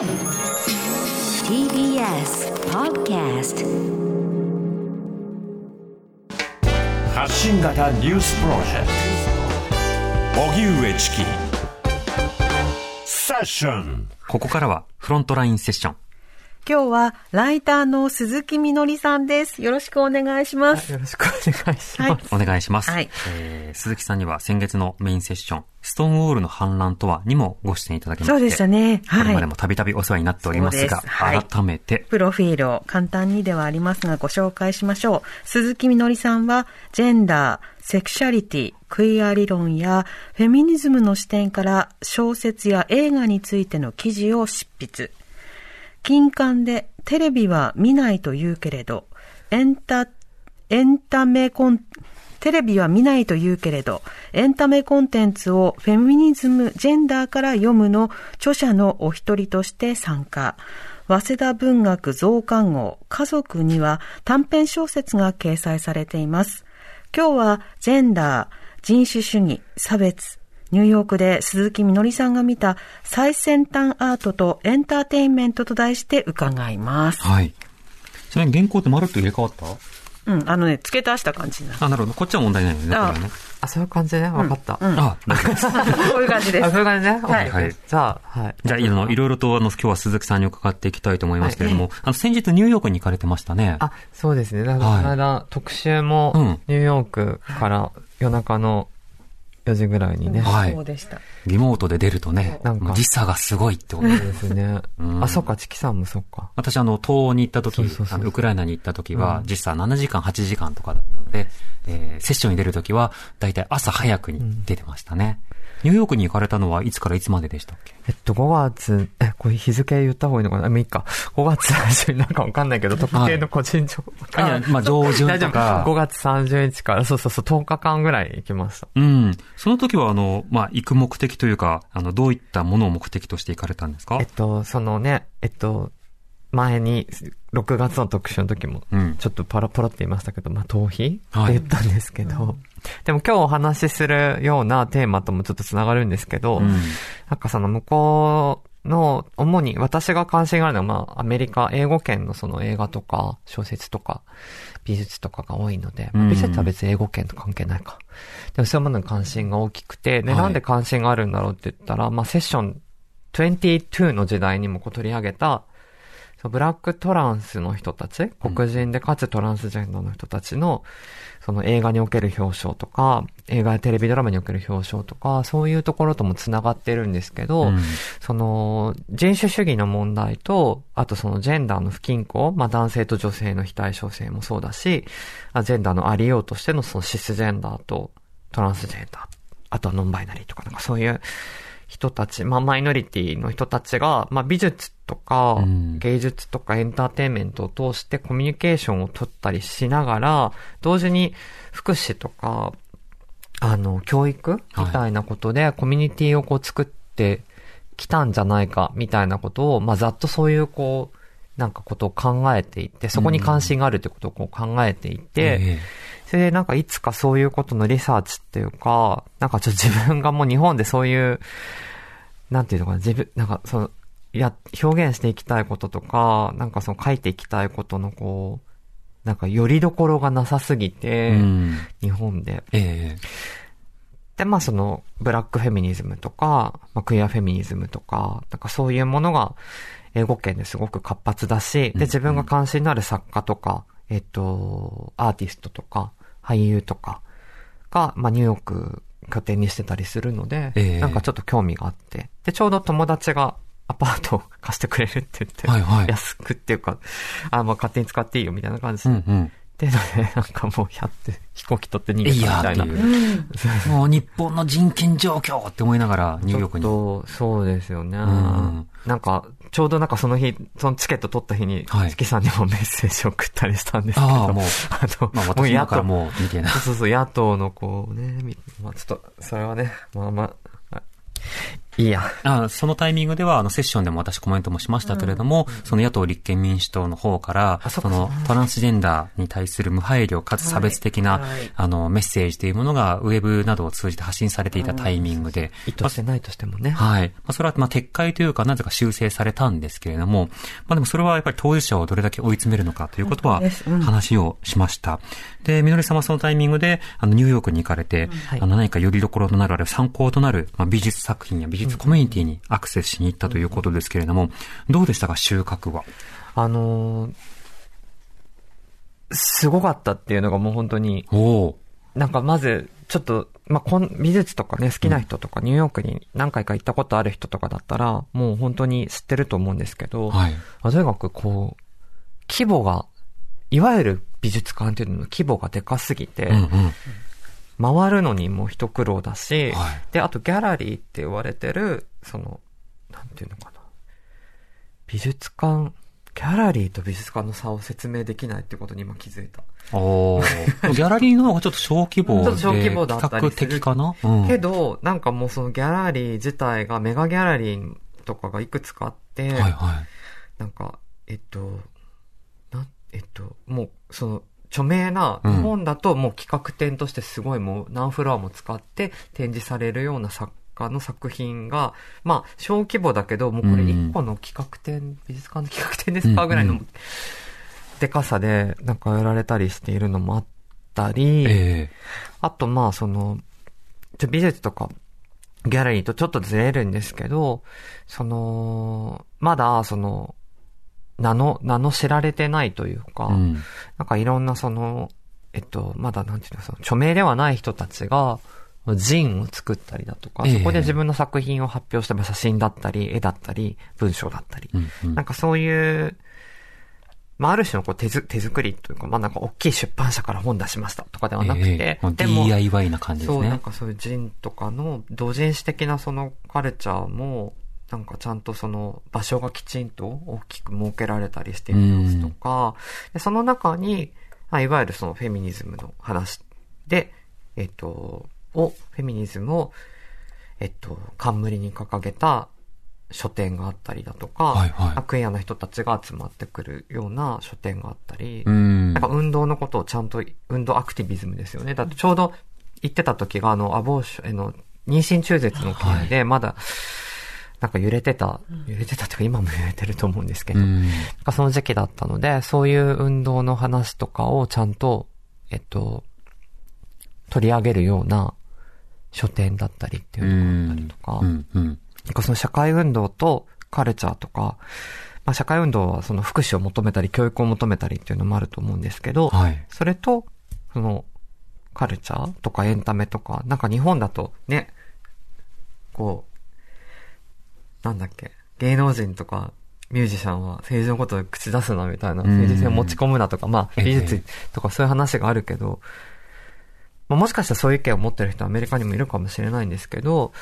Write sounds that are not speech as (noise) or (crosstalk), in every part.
TBS Podcast 発信型ニュースプロジェクト。荻上チキ。セッション。ここからはフロントラインセッション。今日はライターの鈴木みのりさんです。よろしくお願いします。よろしくお願いします。はい。お願いします。はいえー鈴木さんには先月のメインセッション、ストーンウォールの反乱とはにもご出演いただきまして。そうでしたね。これまではい。もたびたびお世話になっておりますが、すはい改めて、プロフィールを簡単にではありますがご紹介しましょう。鈴木みのりさんは、ジェンダー、セクシャリティ、クイア理論やフェミニズムの視点から小説や映画についての記事を執筆。金刊でテレビは見ないと言うけれど、エンタ、エンタメコン、テレビは見ないと言うけれど、エンタメコンテンツをフェミニズム、ジェンダーから読むの著者のお一人として参加。早稲田文学増刊号家族には短編小説が掲載されています。今日はジェンダー、人種主義、差別、ニューヨークで鈴木みのりさんが見た最先端アートとエンターテインメントと題して伺います。はい。ちなみに原稿ってまるっと入れ替わった？うん、あのね、付け足した感じになる。あ、なるほど。こっちは問題ないよね。あこれはね。あ、そういう感じね。わかった。あ、大丈夫です。こういう感じですあ、。そういう感じね。はいはいじゃあ、はい。じゃあ、いろいろと、あの、今日は鈴木さんに伺っていきたいと思いますけれども、あの、先日ニューヨークに行かれてましたね。あ、そうですね。だから、はいこの間、特集うんも、ニューヨークから夜中の4時ぐらいにね。はいそうでした。リモートで出るとね、なんか時差がすごいってことそうですねうん。あ、そっか、チキさんもそっか。私、あの、東欧に行った時あのウクライナに行った時は、うん実際7時間、8時間とかだったので、えーセッションに出る時は、だいたい朝早くに出てましたね。ニューヨークに行かれたのはいつからいつまででしたっけ？えっと、5月、え、これ日付言った方がいいのかな？あ、もういいか。5月最初になんかわかんないけど、特定の個人情報。あいやまあ上旬とか大丈夫。5月30日から、そうそうそう、10日間ぐらい行きました。うん。その時は、あの、まあ、行く目的というか、あの、どういったものを目的として行かれたんですか？えっと、そのね、えっと、前に、6月の特集の時も、うん。ちょっとパラパラって言いましたけど、まあ、逃避ってはい言ったんですけど、でも今日お話しするようなテーマともちょっと繋がるんですけど、うん。なんかその向こうの、主に私が関心があるのは、まあ、アメリカ、英語圏のその映画とか、小説とか、美術とかが多いので、まあうん美術は別に英語圏と関係ないか。でもそういうものに関心が大きくて、で、はいなんで関心があるんだろうって言ったら、まあ、セッション22の時代にもこう取り上げた、ブラックトランスの人たち、黒人でかつトランスジェンダーの人たちの、その映画における表彰とか、映画やテレビドラマにおける表彰とか、そういうところとも繋がってるんですけど、うん。その、人種主義の問題と、あとそのジェンダーの不均衡、まあ男性と女性の非対称性もそうだし、あジェンダーのありようとしてのそのシスジェンダーとトランスジェンダー、あとはノンバイナリーとかなんかそういう人たち、まあマイノリティの人たちが、まあ美術とかうん。芸術とかエンターテインメントを通してコミュニケーションを取ったりしながら、同時に福祉とか、あの、教育みたいなことで、コミュニティをこう作ってきたんじゃないか、みたいなことを、まあ、ざっとそういうこう、なんかことを考えていって、そこに関心があるってことをこう考えていて、えそれでなんかいつかそういうことのリサーチっていうか、なんかちょっと自分がもう日本でそういう、なんていうのかな、自分、なんかその、いや、表現していきたいこととか、なんかその書いていきたいことのこう、なんかよりどころがなさすぎえて、うん。日本で。ええで、まあその、ブラックフェミニズムとか、まあクイアフェミニズムとか、なんかそういうものが、英語圏ですごく活発だし、うんで、自分が関心のある作家とか、えっと、アーティストとか、俳優とかが、まあニューヨーク拠点にしてたりするので、ええなんかちょっと興味があって、で、ちょうど友達がアパートを貸してくれるって言って、はいはい安くっていうか、あ、まあ勝手に使っていいよみたいな感じで、うんうん。で、なんかもう、やって、飛行機取って逃げいやたみたいな。ーっていう。もう日本の人権状況って思いながらニューヨークに。ちょっと、そうですよね。んなんか、ちょうどなんかその日、そのチケット取った日に、はいチキさんにもメッセージ送ったりしたんですけど、ああ、もう、あの、まあもう私野党、だからもう見てない。そうそうそう、野党のこうね、みまあちょっと、それはね、まあまあ、いいや。あそのタイミングでは、あの、セッションでも私コメントもしましたけれども、その野党立憲民主党の方から、あそそのトランスジェンダーに対する無配慮かつ差別的な、はいはい。あの、メッセージというものが、ウェブなどを通じて発信されていたタイミングで、意図してないとしてもね。はい。まあ、それは、まあ、撤回というか、なぜか修正されたんですけれども、まあ、でもそれはやっぱり当事者をどれだけ追い詰めるのかということは話をしました。で、みのりさんはそのタイミングで、あの、ニューヨークに行かれて、はい。あの、何かよりどころとなる、あるいは参考となる、まあ、美術作品や美術コミュニティにアクセスしに行ったということですけれども、どうでしたか、収穫は？あのーすごかったっていうのがもう本当に、なんかまず、ちょっと、まあ、こん、美術とかね、好きな人とか、ニューヨークに何回か行ったことある人とかだったら、もう本当に知ってると思うんですけど、はい。まあとにかくこう、規模が、いわゆる美術館っていうのの規模がでかすぎて、うんうん。回るのにも一苦労だし、はいで、あとギャラリーって言われてる、その、なんていうのかな。美術館、ギャラリーと美術館の差を説明できないってことに今気づいた。おお (laughs) ギャラリーの方がちょっと小規模で、ちょっと小規模だったり比較する的かな？うん。けど、なんかもうそのギャラリー自体がメガギャラリーとかがいくつかあって、はいはい。なんか、えっと、な、えっと、もう、その、著名な、本だともう企画展としてすごいもう何フロアも使って展示されるような作家の作品が、まあ、小規模だけど、もうこれ一個の企画展、美術館の企画展ですかうんぐらいのうんでかさで、なんかやられたりしているのもあったり、えあと、まあ、その、美術とか、ギャラリーとちょっとずれるんですけど、その、まだ、その、名の、名の知られてないというか、えうん。なんかいろんなその、えっと、まだなんていうの、その、著名ではない人たちが、ジンを作ったりだとか、ええそこで自分の作品を発表した写真だったり、絵だったり、文章だったり、うんうんなんかそういう、まあ、ある種のこう手ず手作りというか、まあなんか大きい出版社から本出しましたとかではなくて、ええまあでも、DIY な感じですそう、なんね。かそういう人とかの同人誌的なそのカルチャーも、なんかちゃんとその場所がきちんと大きく設けられたりしている様子とか、でその中に、まあ、いわゆるそのフェミニズムの話で、えっと、を、フェミニズムを、えっと、冠に掲げた書店があったりだとか、はいはいクイアな人たちが集まってくるような書店があったり、うん。なんか運動のことをちゃんと、運動アクティビズムですよね。だってちょうど言ってた時が、あの、アボーション、あの、妊娠中絶の件で、まだ、なんか揺れてた、揺れてたっていうか今も揺れてると思うんですけど、うん。なんかその時期だったので、そういう運動の話とかをちゃんと、えっと、取り上げるような書店だったりっていうのがあったりとか、うん。うん。なんかその社会運動とカルチャーとか、まあ社会運動はその福祉を求めたり教育を求めたりっていうのもあると思うんですけど、はい。それと、その、カルチャーとかエンタメとか、なんか日本だとね、こう、なんだっけ、芸能人とかミュージシャンは政治のことを口出すなみたいな、うん。政治性を持ち込むなとか、まあええ。美術とかそういう話があるけど、まあ、もしかしたらそういう意見を持ってる人はアメリカにもいるかもしれないんですけど、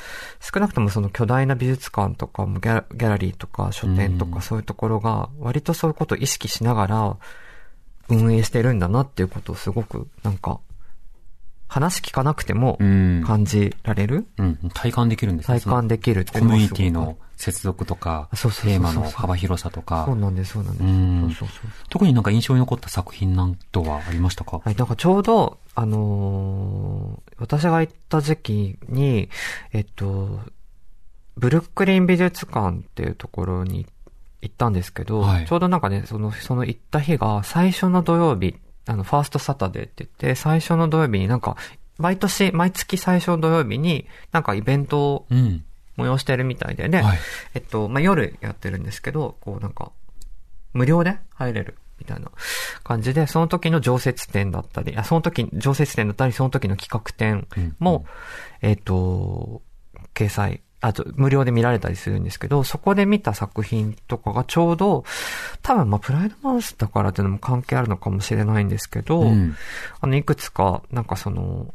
少なくともその巨大な美術館とか、ギャラギャラリーとか書店とうん。かそういうところが、割とそういうことを意識しながら運営してるんだなっていうことをすごく、なんか、話聞かなくてもうん。感じられる、うん。体感できるんですね体感できるってコミュニティの接続とか、テーマの幅広さとかそう、なんです、そうなんです。うんそうそうそう。特になんか印象に残った作品なんとはありましたか？はい、なんかちょうど、あのー私が行った時期に、えっと、ブルックリン美術館っていうところに行ったんですけど、はいちょうどなんかね、その、その行った日が最初の土曜日、あの、ファーストサタデーって言って、最初の土曜日になんか、毎年、毎月最初の土曜日に、なんかイベントをうん。催してるみたいで、で、はい。えっと、まあ、夜やってるんですけど、こうなんか、無料で入れるみたいな感じで、その時の常設展だったり、あその時、常設展だったり、その時の企画展も、えっと、掲載、あと、無料で見られたりするんですけど、そこで見た作品とかがちょうど、多分まあ、プライドマウスだからっていうのも関係あるのかもしれないんですけど、うん。あの、いくつか、なんかその、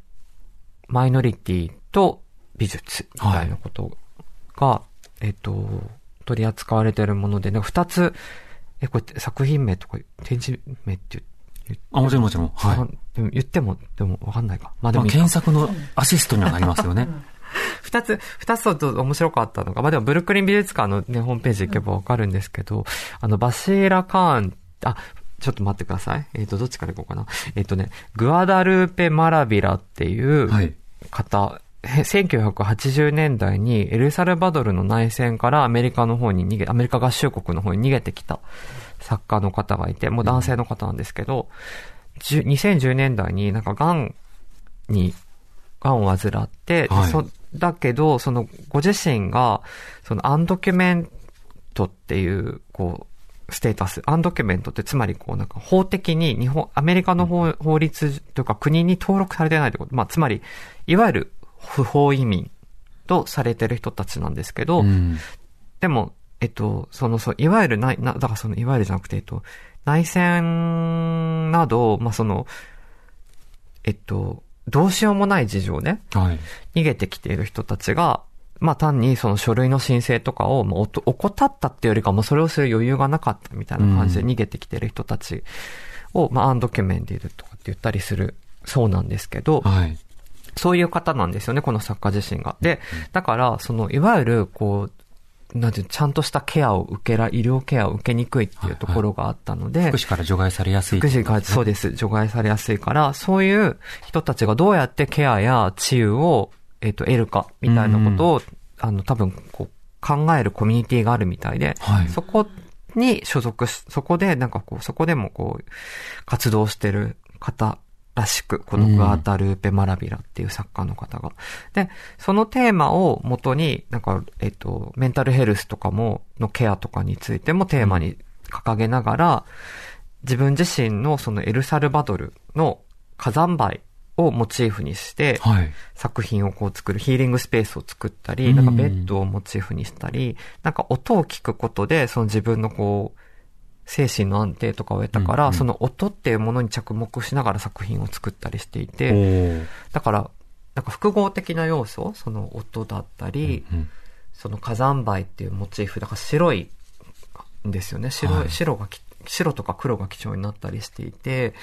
マイノリティと美術みたいなことが、えっと、取り扱われてるもので、なんか二つ、え、これ作品名とか展示名って言あ、もちろんもちろん。はい。あでも言っても、でもわかんないか。まあでまあ、もいいか検索のアシストにはなりますよね。(laughs) 二つ、二つと面白かったのが、まあでもブルックリン美術館のね、ホームページ行けばわかるんですけど、あの、バシーラ・カーン、あ、ちょっと待ってください。えっ、と、どっちから行こうかな。えっ、とね、グアダルーペ・マラビラっていうはい方、へ1980年代にエルサルバドルの内戦からアメリカの方に逃げ、アメリカ合衆国の方に逃げてきた作家の方がいて、もう男性の方なんですけど、じゅ2010年代になんか癌に、癌を患って、ではいそだけど、そのご自身が、そのアンドキュメントっていう、こう、ステータス、アンドキュメントってつまりこうなんか法的に日本、アメリカの法法律というか国に登録されてないってこと。まあつまり、いわゆる不法移民とされてる人たちなんですけど、うん。でも、えっと、その、そう、いわゆるない、な、だからその、いわゆるじゃなくて、えっと、内戦など、まあ、その、えっと、どうしようもない事情ね、はい。逃げてきている人たちが、まあ単にその書類の申請とかを、まあ、おと怠ったっていうよりかもそれをする余裕がなかったみたいな感じで逃げてきている人たちを、まあアンドキュメンティドとかって言ったりするそうなんですけど、はい。そういう方なんですよね、この作家自身が。で、だから、その、いわゆる、こう、なんてちゃんとしたケアを受けら、医療ケアを受けにくいっていうところがあったので、福祉から除外されやすい。福祉が、そうです、除外されやすいから、そういう人たちがどうやってケアや治癒を、えっ、と、得るか、みたいなことを、あの、多分、こう、考えるコミュニティがあるみたいで、はい。そこに所属し、そこで、なんかこう、そこでもこう、活動してる方らしく、このグアタルーペ・マラビラっていう作家の方が。で、そのテーマを元に、なんか、えっと、メンタルヘルスとかも、のケアとかについてもテーマに掲げながら、自分自身のそのエルサルバドルの火山灰をモチーフにして、はい。作品をこう作る、ヒーリングスペースを作ったり、うんなんかベッドをモチーフにしたり、なんか音を聞くことで、その自分のこう、精神の安定とかを得たから、うんうん。その音っていうものに着目しながら作品を作ったりしていおて、ー。だから、なんか複合的な要素、その音だったり、うんその火山灰っていうモチーフ、だから白いんですよね。白い、はい。白がき、白とか黒が基調になったりしていて、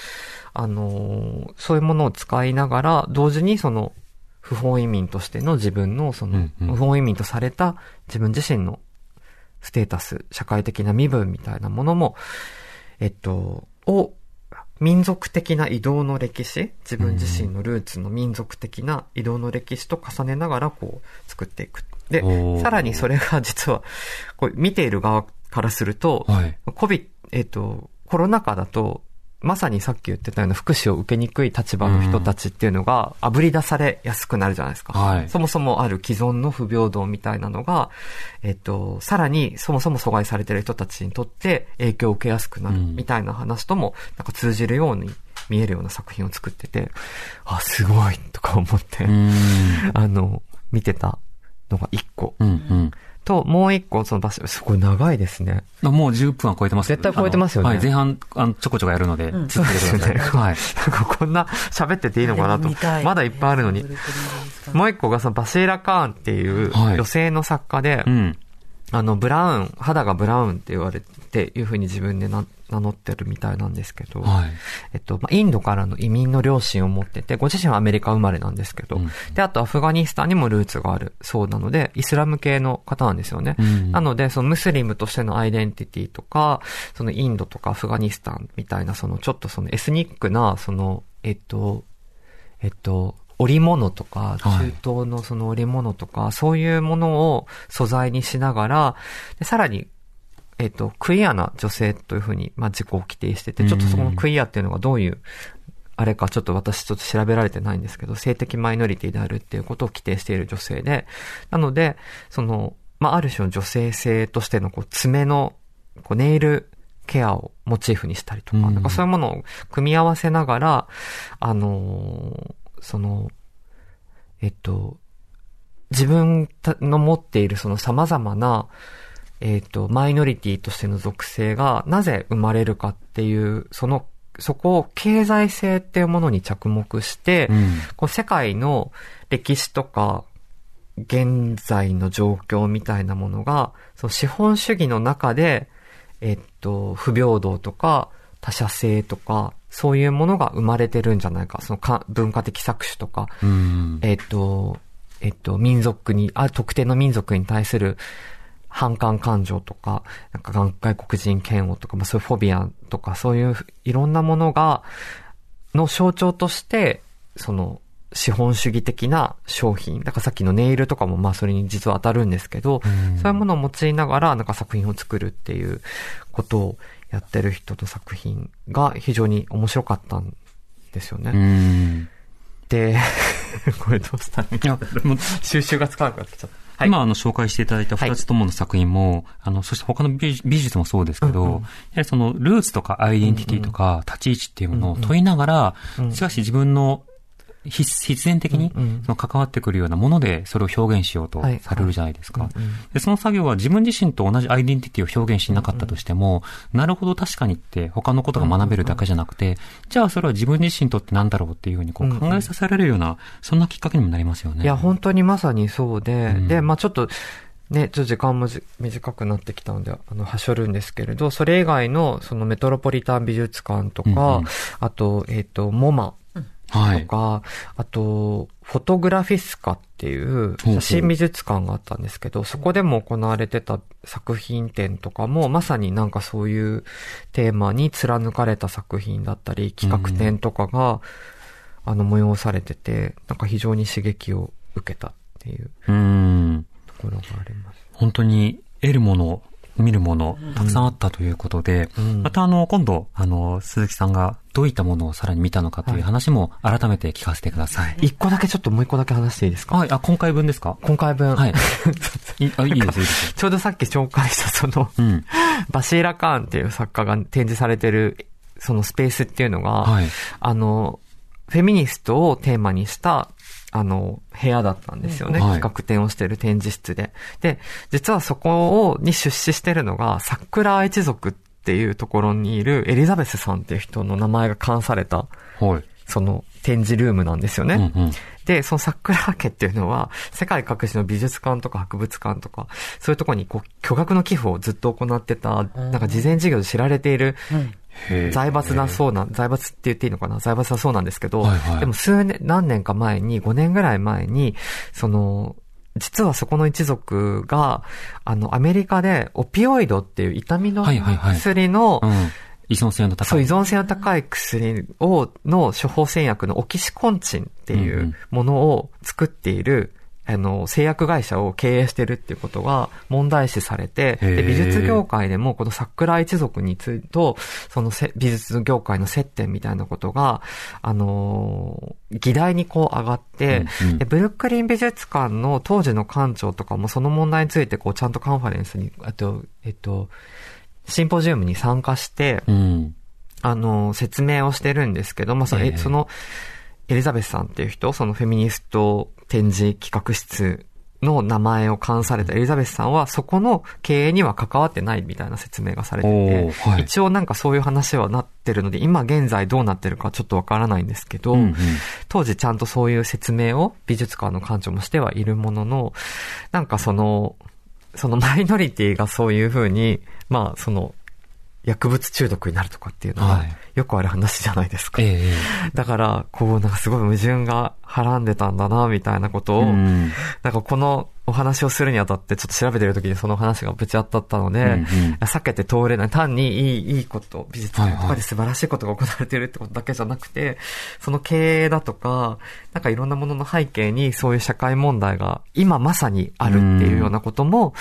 あのーそういうものを使いながら、同時にその、不法移民としての自分の、そのうん、うん。不法移民とされた自分自身のステータス、社会的な身分みたいなものも、えっと、を、民族的な移動の歴史、自分自身のルーツの民族的な移動の歴史と重ねながらこう作っていく。でさらにそれが実は、こう見ている側からすると、はい。コビ、えっ、と、コロナ禍だと、まさにさっき言ってたような福祉を受けにくい立場の人たちっていうのが、炙り出されやすくなるじゃないですか。はいそもそもある既存の不平等みたいなのが、えっ、と、さらにそもそも阻害されてる人たちにとって影響を受けやすくなるうんみたいな話とも、なんか通じるように見えるような作品を作ってて、あ、すごいとか思って。あの、見てたのが一個。うんうん。と、もう一個、その場所、すごい長いですね。あもう10分は超えてます絶対超えてますよねはい、前半、あの、ちょこちょこやるので、うん続けてください。(laughs) はい。なんかこんな喋ってていいのかなとまだいっぱいあるのに。もう一個がそのバシーラ・カーンっていうはい女性の作家で、うん。あの、ブラウン、肌がブラウンって言われて、いうふうに自分でな名乗ってるみたいなんですけど、はい。えっと、まあ、インドからの移民の両親を持ってて、ご自身はアメリカ生まれなんですけど、うんで、あとアフガニスタンにもルーツがあるそうなので、イスラム系の方なんですよね。うんなので、そのムスリムとしてのアイデンティティとか、そのインドとかアフガニスタンみたいな、そのちょっとそのエスニックな、その、えっと、えっと、織物とか、中はい。東のその織物とか、そういうものを素材にしながら、でさらに、えっと、クイアな女性というふうに、まあ、自己を規定してて、ちょっとそこのクイアっていうのがどういう、あれかちょっと私ちょっと調べられてないんですけど、性的マイノリティであるっていうことを規定している女性で、なので、その、まあ、ある種の女性性としてのこう爪の、こうネイルケアをモチーフにしたりとか、うん。なんかそういうものを組み合わせながら、あのーその、えっと、自分の持っているその様々な、えっと、マイノリティとしての属性がなぜ生まれるかっていう、その、そこを経済性っていうものに着目して、うん。こう世界の歴史とか、現在の状況みたいなものが、その資本主義の中で、えっと、不平等とか、他者性とか、そういうものが生まれてるんじゃないか。そのか文化的搾取とか、うん。えっと、えっと、民族に、あ、特定の民族に対する反感感情とか、なんか外国人嫌悪とか、まあそういうフォビアとか、そういういろんなものが、の象徴として、その、資本主義的な商品。だからさっきのネイルとかもまあそれに実は当たるんですけど、そういうものを用いながらなんか作品を作るっていうことをやってる人の作品が非常に面白かったんですよね。うん。で、(laughs) これどうしたらいもう収集がつかなくなってきちゃった。はい。今、あの、紹介していただいた二つともの作品も、あの、そして他の美美術もそうですけど、うんうんやはりその、ルーツとかアイデンティティとか、立ち位置っていうものを問いながら、うんしかし自分の必必然的にその関わってくるようなもので、それを表現しようとはいされるじゃないですか。で、その作業は自分自身と同じアイデンティティを表現しなかったとしても、なるほど確かにって他のことが学べるだけじゃなくて、じゃあそれは自分自身にとってなんだろうっていうふうにこう考えさせられるような、そんなきっかけにもなりますよね。いや、本当にまさにそうで、うん。で、まあちょっと、ね、ちょっと時間もじ短くなってきたので、あの、はしょるんですけれど、それ以外の、そのメトロポリタン美術館とか、うんうん。あと、えっ、と、モマはい。とか、あと、フォトグラフィスカっていう写真美術館があったんですけど、そこでも行われてた作品展とかも、まさになんかそういうテーマに貫かれた作品だったり、企画展とかが、あの、催されてて、なんか非常に刺激を受けたっていううん。ところがあります。本当に得るもの、見るもの、たくさんあったということで、うんまたあの、今度、あの、鈴木さんがどういったものをさらに見たのかという話も改めて聞かせてください。一個だけちょっともう一個だけ話していいですか？はい、あ、今回分ですか？今回分。はい。(laughs) いあいいです、いいです。ちょうどさっき紹介したその、うん。バシーラ・カーンっていう作家が展示されてる、そのスペースっていうのが、はい。あの、フェミニストをテーマにした、あの、部屋だったんですよね。はい企画展をしてる展示室で。で、実はそこを、に出資してるのが、桜一族っていうところにいるエリザベスさんっていう人の名前が冠された、はい。その展示ルームなんですよね。うんうん。で、その桜家っていうのは、世界各地の美術館とか博物館とか、そういうところにこう、巨額の寄付をずっと行ってた、なんか事前事業で知られている財閥だそうな、財閥って言っていいのかな？財閥だそうなんですけど、はいはい。でも数年、何年か前に、5年ぐらい前に、その、実はそこの一族が、あの、アメリカでオピオイドっていう痛みのはいはいはい。薬の、うん。依存性の高い。そう、依存性の高い薬を、の処方箋薬のオキシコンチンっていうものを作っている、あの、製薬会社を経営してるっていうことが問題視されて、で、美術業界でもこの桜一族についてと、そのせ美術業界の接点みたいなことが、あのー議題にこう上がって、うんうん。で、ブルックリン美術館の当時の館長とかもその問題についてこうちゃんとカンファレンスに、あと、えっと、シンポジウムに参加して、うん。あの、説明をしてるんですけど、まあ、その、えええ。その、エリザベスさんっていう人、そのフェミニスト展示企画室の名前を冠されたエリザベスさんは、そこの経営には関わってないみたいな説明がされておて、ーはい。一応なんかそういう話はなってるので、今現在どうなってるかちょっとわからないんですけど、うんうん。当時ちゃんとそういう説明を美術館の館長もしてはいるものの、なんかその、そのマイノリティがそういうふうに、まあその、薬物中毒になるとかっていうのははい、よくある話じゃないですか。えええだから、こう、なんかすごい矛盾がはらんでたんだな、みたいなことを、えうん。なんかこのお話をするにあたって、ちょっと調べてる時にその話がぶち当たったので、うんうん避けて通れない。単にいい、いいこと、美術館とはいはいかで素晴らしいことが行われてるってことだけじゃなくて、その経営だとか、なんかいろんなものの背景にそういう社会問題が今まさにあるっていうようなことも、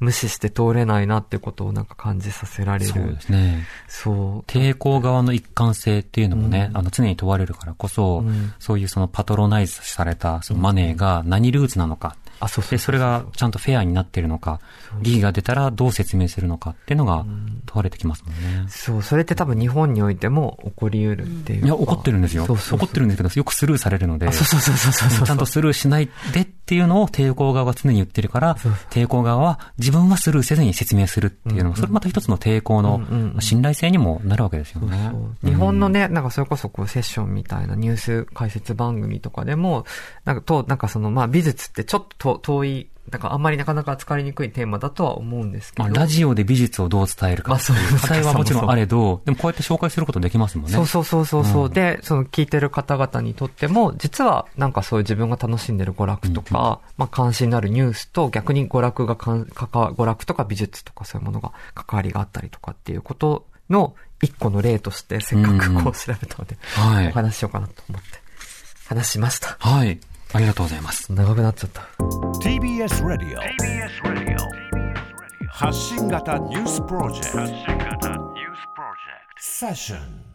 無視して通れないなっていうことをなんか感じさせられる。そうですね。そう。抵抗側の一貫性っていうのもね、あの常に問われるからこそ、うんそういうそのパトロナイズされたそのマネーが何ルーツなのか、あ、そうそうで、それがちゃんとフェアになっているのか、利益が出たらどう説明するのかっていうのが問われてきますもんね。そう、それって多分日本においても起こり得るっていうか。いや、怒ってるんですよ。そうそうそう怒ってるんですけど、よくスルーされるので、あそうそうそうそうそうそう。ちゃんとスルーしないでっていうのを抵抗側が常に言ってるからそう、抵抗側は自分はスルーせずに説明するっていうのが、それまた一つの抵抗の信頼性にもなるわけですよね。日本のね、なんかそれこそこうセッションみたいなニュース解説番組とかでも、なんかと、なんかそのまあ美術ってちょっと遠いだからあんまりなかなか扱いにくいテーマだとは思うんですけど。まあ、ラジオで美術をどう伝えるか。まあそう負債はもちろんあれど、でもこうやって紹介することできますもんね。そうそうそうそうそう、うんで、その聞いてる方々にとっても、実はなんかそういう自分が楽しんでる娯楽とか、まあ関心のあるニュースと逆に娯楽がかん、かか、娯楽とか美術とかそういうものが関わりがあったりとかっていうことの一個の例として、せっかくこう調べたので、はいお話ししようかなと思って、話しました。はい。ありがとうございます。長くなっちゃった。TBS ラディオ発信型ニュースプロジェクト。セッション